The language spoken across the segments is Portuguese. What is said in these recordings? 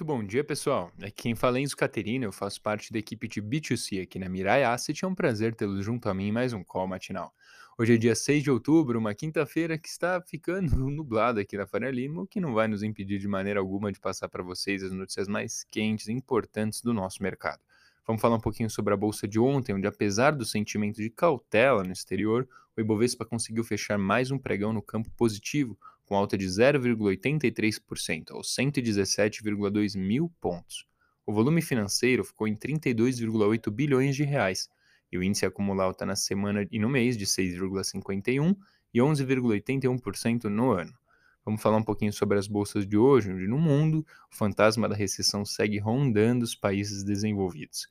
Muito bom dia, pessoal. Aqui quem fala é Enzo Caterina, eu faço parte da equipe de B2C aqui na Mirai Asset. É um prazer tê-los junto a mim em mais um call matinal. Hoje é dia 6 de outubro, uma quinta-feira que está ficando nublada aqui na Faria Lima, o que não vai nos impedir de maneira alguma de passar para vocês as notícias mais quentes e importantes do nosso mercado. Vamos falar um pouquinho sobre a bolsa de ontem, onde apesar do sentimento de cautela no exterior, o Ibovespa conseguiu fechar mais um pregão no campo positivo, com alta de 0,83% aos 117,2 mil pontos. O volume financeiro ficou em 32,8 bilhões de reais, e o índice acumulado está na semana e no mês de 6,51% e 11,81% no ano. Vamos falar um pouquinho sobre as bolsas de hoje, onde no mundo o fantasma da recessão segue rondando os países desenvolvidos.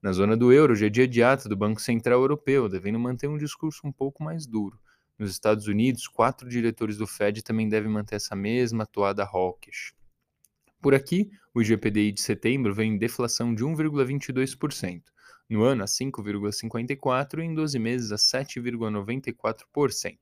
Na zona do euro, hoje é dia de ata do Banco Central Europeu, devendo manter um discurso um pouco mais duro. Nos Estados Unidos, quatro diretores do Fed também devem manter essa mesma toada hawkish. Por aqui, o IGPDI de setembro vem em deflação de 1,22%, no ano a 5,54% e em 12 meses a 7,94%.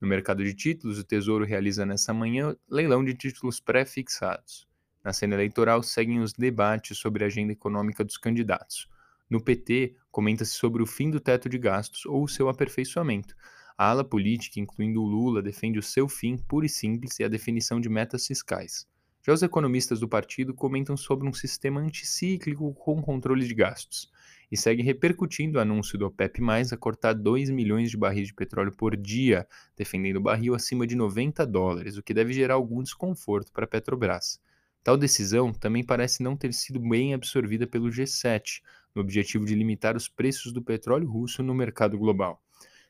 No mercado de títulos, o Tesouro realiza nesta manhã leilão de títulos pré-fixados. Na cena eleitoral, seguem os debates sobre a agenda econômica dos candidatos. No PT, comenta-se sobre o fim do teto de gastos ou seu aperfeiçoamento. A ala política, incluindo o Lula, defende o seu fim puro e simples e a definição de metas fiscais. Já os economistas do partido comentam sobre um sistema anticíclico com controle de gastos e segue repercutindo o anúncio do OPEP+, a cortar 2 milhões de barris de petróleo por dia, defendendo o barril acima de 90 dólares, o que deve gerar algum desconforto para a Petrobras. Tal decisão também parece não ter sido bem absorvida pelo G7, no objetivo de limitar os preços do petróleo russo no mercado global.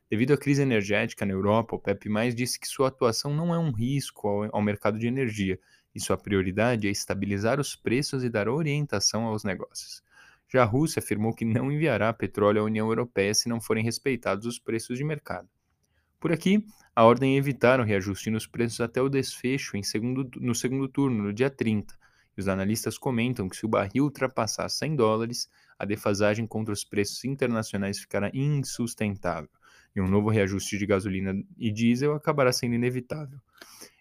Devido à crise energética na Europa, o PEP+, disse que sua atuação não é um risco ao, ao mercado de energia, e sua prioridade é estabilizar os preços e dar orientação aos negócios. Já a Rússia afirmou que não enviará petróleo à União Europeia se não forem respeitados os preços de mercado. Por aqui, a ordem é evitar um reajuste nos preços até o desfecho segundo, no segundo turno, no dia 30. E os analistas comentam que se o barril ultrapassar 100 dólares, a defasagem contra os preços internacionais ficará insustentável e um novo reajuste de gasolina e diesel acabará sendo inevitável.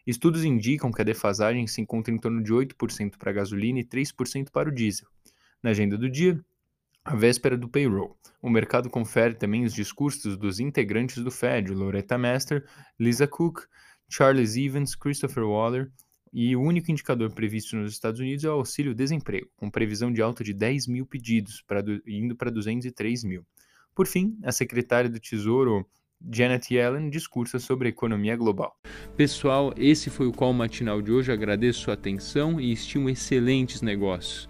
Estudos indicam que a defasagem se encontra em torno de 8% para a gasolina e 3% para o diesel. Na agenda do dia, a véspera do payroll. O mercado confere também os discursos dos integrantes do Fed, Loretta Mester, Lisa Cook, Charles Evans, Christopher Waller, e o único indicador previsto nos Estados Unidos é o auxílio-desemprego, com previsão de alta de 10 mil pedidos, indo para 203 mil. Por fim, a secretária do Tesouro, Janet Yellen discursa sobre a economia global. Pessoal, esse foi o call matinal de hoje. Agradeço a atenção e estimo excelentes negócios.